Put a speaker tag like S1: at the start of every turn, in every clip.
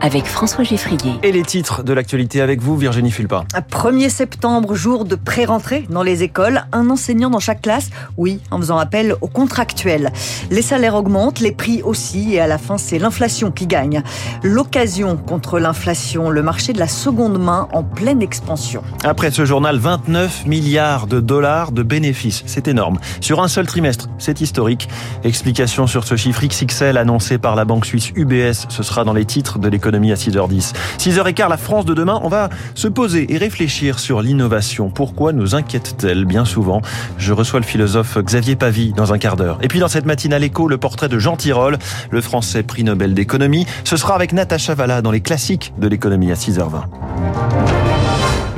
S1: avec François Geffrier.
S2: Et les titres de l'actualité avec vous, Virginie Fulpa.
S3: 1er septembre, jour de pré-rentrée dans les écoles. Un enseignant dans chaque classe, oui, en faisant appel aux contractuels. Les salaires augmentent, les prix aussi, et à la fin, c'est l'inflation qui gagne. L'occasion contre l'inflation, le marché de la seconde main en pleine expansion.
S2: Après ce journal, 29 milliards de dollars de bénéfices. C'est énorme. Sur un seul trimestre, c'est historique. Explication sur ce chiffre XXL annoncé par la banque suisse UBS. Ce sera dans les titres de l'économie à 6h10. 6h15, la France de demain, on va se poser et réfléchir sur l'innovation. Pourquoi nous inquiète-t-elle bien souvent? Je reçois le philosophe Xavier Pavie dans un quart d'heure. Et puis dans cette matinale écho, le portrait de Jean Tirole, le français prix Nobel d'économie. Ce sera avec Natacha Valla dans les classiques de l'économie à 6h20.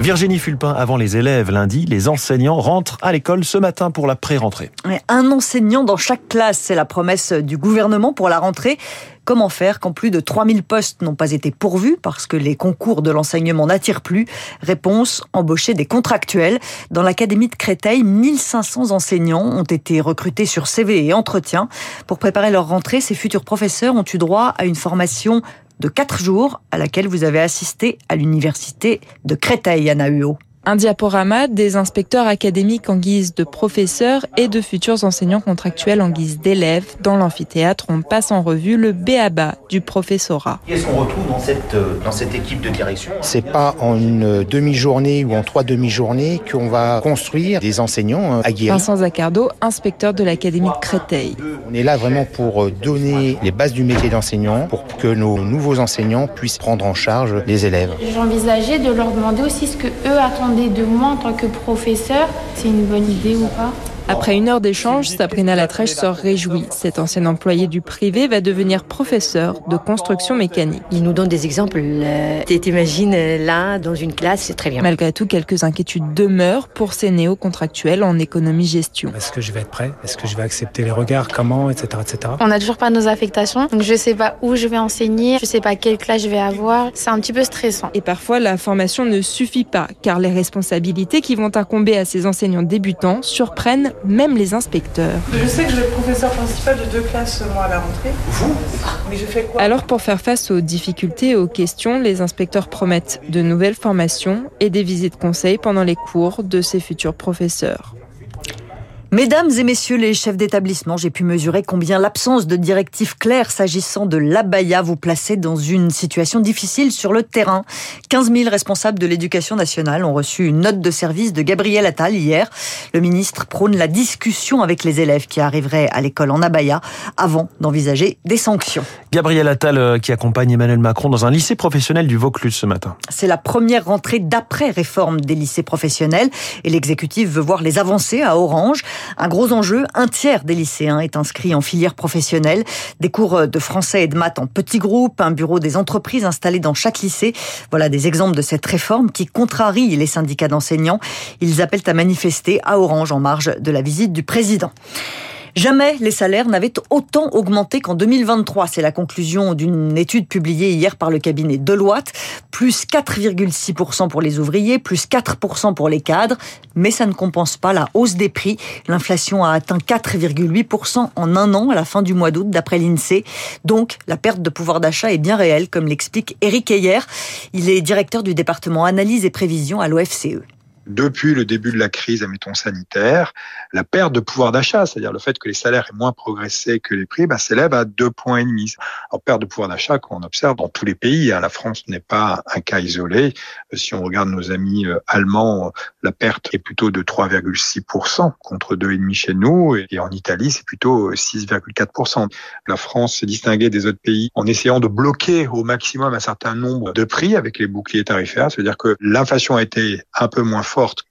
S2: Virginie Fulpin, avant les élèves lundi, les enseignants rentrent à l'école ce matin pour la pré-rentrée.
S3: Un enseignant dans chaque classe, c'est la promesse du gouvernement pour la rentrée. Comment faire quand plus de 3000 postes n'ont pas été pourvus parce que les concours de l'enseignement n'attirent plus? Réponse, embaucher des contractuels. Dans l'académie de Créteil, 1500 enseignants ont été recrutés sur CV et entretien. Pour préparer leur rentrée, ces futurs professeurs ont eu droit à une formation de 4 jours à laquelle vous avez assisté à l'université de Créteil, Anna Huot.
S4: Un diaporama des inspecteurs académiques en guise de professeurs et de futurs enseignants contractuels en guise d'élèves. Dans l'amphithéâtre, on passe en revue le béaba du professorat.
S5: Qu'est-ce qu'on retrouve dans cette, euh, dans cette équipe de direction?
S6: C'est pas en une demi-journée ou en trois demi-journées qu'on va construire des enseignants euh, aguerris.
S4: Vincent Zaccardo, inspecteur de l'Académie de Créteil.
S6: On est là vraiment pour euh, donner les bases du métier d'enseignant pour que nos nouveaux enseignants puissent prendre en charge les élèves.
S7: J'envisageais de leur demander aussi ce que eux attendent de moi en tant que professeur, c'est une bonne idée ou pas?
S4: Après une heure d'échange, Sabrina Latrèche se réjouit. Cet ancien employé du privé va devenir professeur de construction mécanique.
S8: Il nous donne des exemples. Euh, t'imagines euh, là, dans une classe, c'est très bien.
S4: Malgré tout, quelques inquiétudes demeurent pour ces néo-contractuels en économie-gestion.
S9: Est-ce que je vais être prêt? Est-ce que je vais accepter les regards? Comment? Etc. etc.
S7: On n'a toujours pas nos affectations, donc je ne sais pas où je vais enseigner, je ne sais pas quelle classe je vais avoir. C'est un petit peu stressant.
S4: Et parfois, la formation ne suffit pas, car les responsabilités qui vont incomber à ces enseignants débutants surprennent même les inspecteurs.
S10: Je sais que je vais être professeur principal de deux classes moi à la rentrée.
S5: Vous
S10: Mais je fais quoi
S4: Alors pour faire face aux difficultés et aux questions, les inspecteurs promettent de nouvelles formations et des visites conseils pendant les cours de ces futurs professeurs.
S3: Mesdames et messieurs les chefs d'établissement, j'ai pu mesurer combien l'absence de directives claires s'agissant de l'abaya vous plaçait dans une situation difficile sur le terrain. 15 000 responsables de l'éducation nationale ont reçu une note de service de Gabriel Attal hier. Le ministre prône la discussion avec les élèves qui arriveraient à l'école en abaya avant d'envisager des sanctions.
S2: Gabriel Attal euh, qui accompagne Emmanuel Macron dans un lycée professionnel du Vaucluse ce matin.
S3: C'est la première rentrée d'après réforme des lycées professionnels et l'exécutif veut voir les avancées à Orange. Un gros enjeu, un tiers des lycéens est inscrit en filière professionnelle. Des cours de français et de maths en petits groupes, un bureau des entreprises installé dans chaque lycée. Voilà des exemples de cette réforme qui contrarie les syndicats d'enseignants. Ils appellent à manifester à Orange en marge de la visite du président. Jamais les salaires n'avaient autant augmenté qu'en 2023. C'est la conclusion d'une étude publiée hier par le cabinet Deloitte. Plus 4,6% pour les ouvriers, plus 4% pour les cadres. Mais ça ne compense pas la hausse des prix. L'inflation a atteint 4,8% en un an à la fin du mois d'août, d'après l'INSEE. Donc, la perte de pouvoir d'achat est bien réelle, comme l'explique Eric Heyer. Il est directeur du département analyse et prévision à l'OFCE
S11: depuis le début de la crise, admettons, sanitaire, la perte de pouvoir d'achat, c'est-à-dire le fait que les salaires aient moins progressé que les prix, bah, s'élève à deux points et demi. En perte de pouvoir d'achat qu'on observe dans tous les pays. Hein. La France n'est pas un cas isolé. Si on regarde nos amis euh, allemands, la perte est plutôt de 3,6% contre 2,5% chez nous. Et en Italie, c'est plutôt 6,4%. La France s'est distinguée des autres pays en essayant de bloquer au maximum un certain nombre de prix avec les boucliers tarifaires. C'est-à-dire que l'inflation a été un peu moins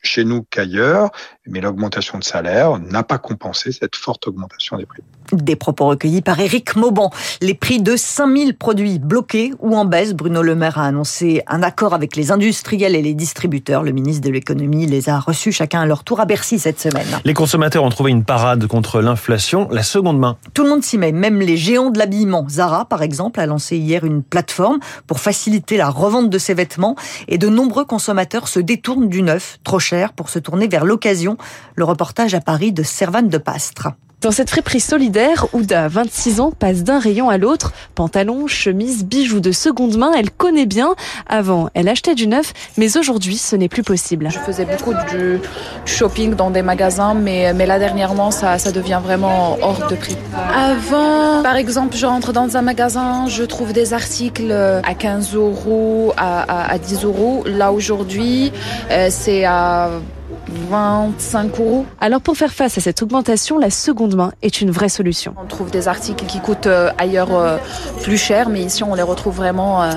S11: chez nous qu'ailleurs, mais l'augmentation de salaire n'a pas compensé cette forte augmentation des prix.
S3: Des propos recueillis par Éric Mauban. Les prix de 5000 produits bloqués ou en baisse. Bruno Le Maire a annoncé un accord avec les industriels et les distributeurs. Le ministre de l'économie les a reçus chacun à leur tour à Bercy cette semaine.
S2: Les consommateurs ont trouvé une parade contre l'inflation, la seconde main.
S3: Tout le monde s'y met, même les géants de l'habillement. Zara, par exemple, a lancé hier une plateforme pour faciliter la revente de ses vêtements et de nombreux consommateurs se détournent du neuf trop cher pour se tourner vers l'occasion. Le reportage à Paris de Servane de Pastre.
S12: Dans cette friperie solidaire, Ouda, 26 ans, passe d'un rayon à l'autre. Pantalon, chemise, bijoux de seconde main, elle connaît bien. Avant, elle achetait du neuf, mais aujourd'hui, ce n'est plus possible.
S13: Je faisais beaucoup du shopping dans des magasins, mais, mais là, dernièrement, ça, ça devient vraiment hors de prix. Avant, par exemple, je rentre dans un magasin, je trouve des articles à 15 euros, à, à, à 10 euros. Là, aujourd'hui, euh, c'est à 25 euros.
S12: Alors pour faire face à cette augmentation, la seconde main est une vraie solution.
S13: On trouve des articles qui coûtent euh, ailleurs euh, plus cher, mais ici on les retrouve vraiment euh,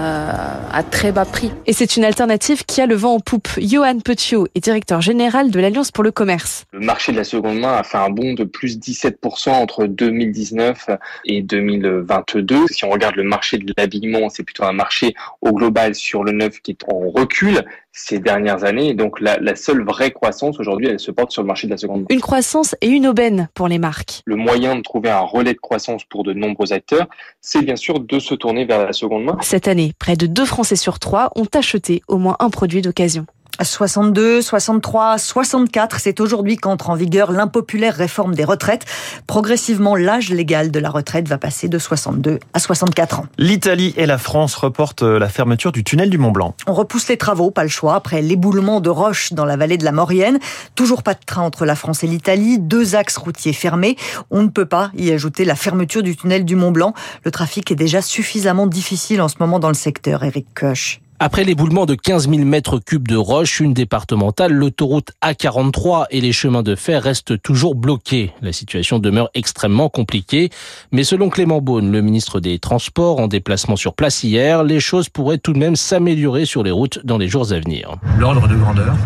S13: à très bas prix.
S12: Et c'est une alternative qui a le vent en poupe. Johan Petiot est directeur général de l'Alliance pour le commerce.
S14: Le marché de la seconde main a fait un bond de plus 17% entre 2019 et 2022. Si on regarde le marché de l'habillement, c'est plutôt un marché au global sur le neuf qui est en recul ces dernières années. Donc la, la seule vraie croissance aujourd'hui, elle se porte sur le marché de la seconde main.
S12: Une croissance et une aubaine pour les marques.
S14: Le moyen de trouver un relais de croissance pour de nombreux acteurs, c'est bien sûr de se tourner vers la seconde main.
S12: Cette année, près de deux Français sur trois ont acheté au moins un produit d'occasion.
S3: 62, 63, 64, c'est aujourd'hui qu'entre en vigueur l'impopulaire réforme des retraites. Progressivement, l'âge légal de la retraite va passer de 62 à 64 ans.
S2: L'Italie et la France reportent la fermeture du tunnel du Mont Blanc.
S3: On repousse les travaux, pas le choix, après l'éboulement de roches dans la vallée de la Maurienne. Toujours pas de train entre la France et l'Italie, deux axes routiers fermés. On ne peut pas y ajouter la fermeture du tunnel du Mont Blanc. Le trafic est déjà suffisamment difficile en ce moment dans le secteur, Eric Koch.
S15: Après l'éboulement de 15 000 mètres cubes de roches, une départementale, l'autoroute A43 et les chemins de fer restent toujours bloqués. La situation demeure extrêmement compliquée. Mais selon Clément Beaune, le ministre des Transports, en déplacement sur place hier, les choses pourraient tout de même s'améliorer sur les routes dans les jours à venir.
S16: L'ordre de grandeur,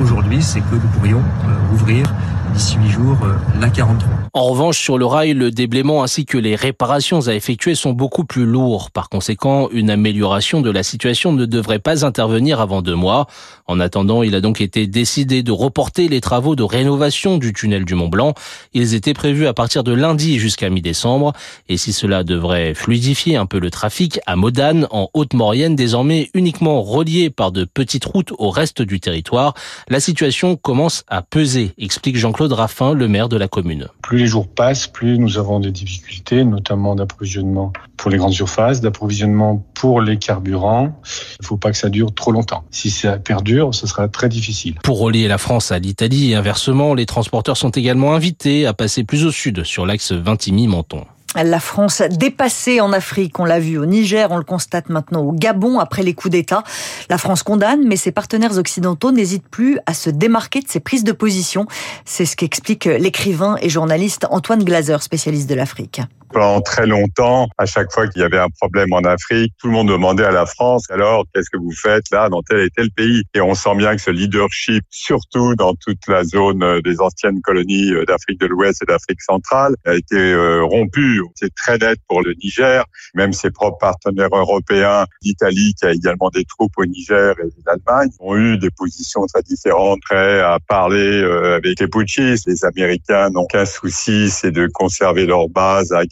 S16: aujourd'hui, c'est que nous pourrions euh, ouvrir d'ici 8 jours euh, la 43.
S15: En revanche, sur le rail, le déblaiement ainsi que les réparations à effectuer sont beaucoup plus lourds. Par conséquent, une amélioration de la situation ne devrait pas intervenir avant deux mois. En attendant, il a donc été décidé de reporter les travaux de rénovation du tunnel du Mont Blanc. Ils étaient prévus à partir de lundi jusqu'à mi-décembre. Et si cela devrait fluidifier un peu le trafic, à Modane, en Haute-Maurienne, désormais uniquement relié par de petites routes au reste du territoire, la situation commence à peser, explique Jean-Claude Raffin, le maire de la commune.
S17: Plus les jours passent, plus nous avons des difficultés, notamment d'approvisionnement pour les grandes surfaces, d'approvisionnement pour les carburants. Il ne faut pas que ça dure trop longtemps. Si ça perdure, ce sera très difficile.
S15: Pour relier la France à l'Italie et inversement, les transporteurs sont également invités à passer plus au sud sur l'axe Vintimille-Menton.
S3: La France dépassée en Afrique, on l'a vu au Niger, on le constate maintenant au Gabon après les coups d'État. La France condamne, mais ses partenaires occidentaux n'hésitent plus à se démarquer de ses prises de position. C'est ce qu'explique l'écrivain et journaliste Antoine Glaser, spécialiste de l'Afrique.
S18: Pendant très longtemps, à chaque fois qu'il y avait un problème en Afrique, tout le monde demandait à la France, alors qu'est-ce que vous faites là dans tel et tel pays? Et on sent bien que ce leadership, surtout dans toute la zone des anciennes colonies d'Afrique de l'Ouest et d'Afrique centrale, a été rompu. C'est très net pour le Niger, même ses propres partenaires européens, l'Italie qui a également des troupes au Niger et l'Allemagne, ont eu des positions très différentes, prêts à parler avec les putschistes. Les Américains n'ont qu'un souci, c'est de conserver leur base à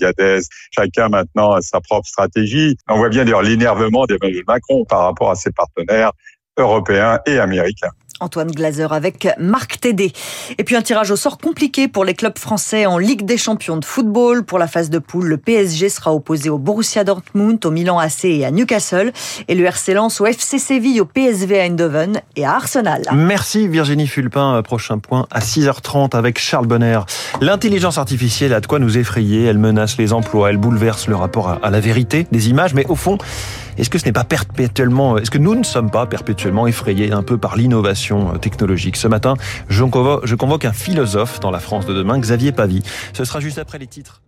S18: Chacun maintenant a sa propre stratégie. On voit bien d'ailleurs l'énervement d'Emmanuel Macron par rapport à ses partenaires européens et américains.
S3: Antoine Glaser avec Marc Tédé. Et puis un tirage au sort compliqué pour les clubs français en Ligue des champions de football. Pour la phase de poule, le PSG sera opposé au Borussia Dortmund, au Milan AC et à Newcastle. Et le RC au FC Séville, au PSV à Eindhoven et à Arsenal.
S2: Merci Virginie Fulpin. Prochain point à 6h30 avec Charles Bonner. L'intelligence artificielle a de quoi nous effrayer. Elle menace les emplois, elle bouleverse le rapport à la vérité des images. Mais au fond, est-ce que ce n'est pas perpétuellement, est-ce que nous ne sommes pas perpétuellement effrayés un peu par l'innovation technologique Ce matin, je convoque, je convoque un philosophe dans la France de demain, Xavier Pavie. Ce sera juste après les titres.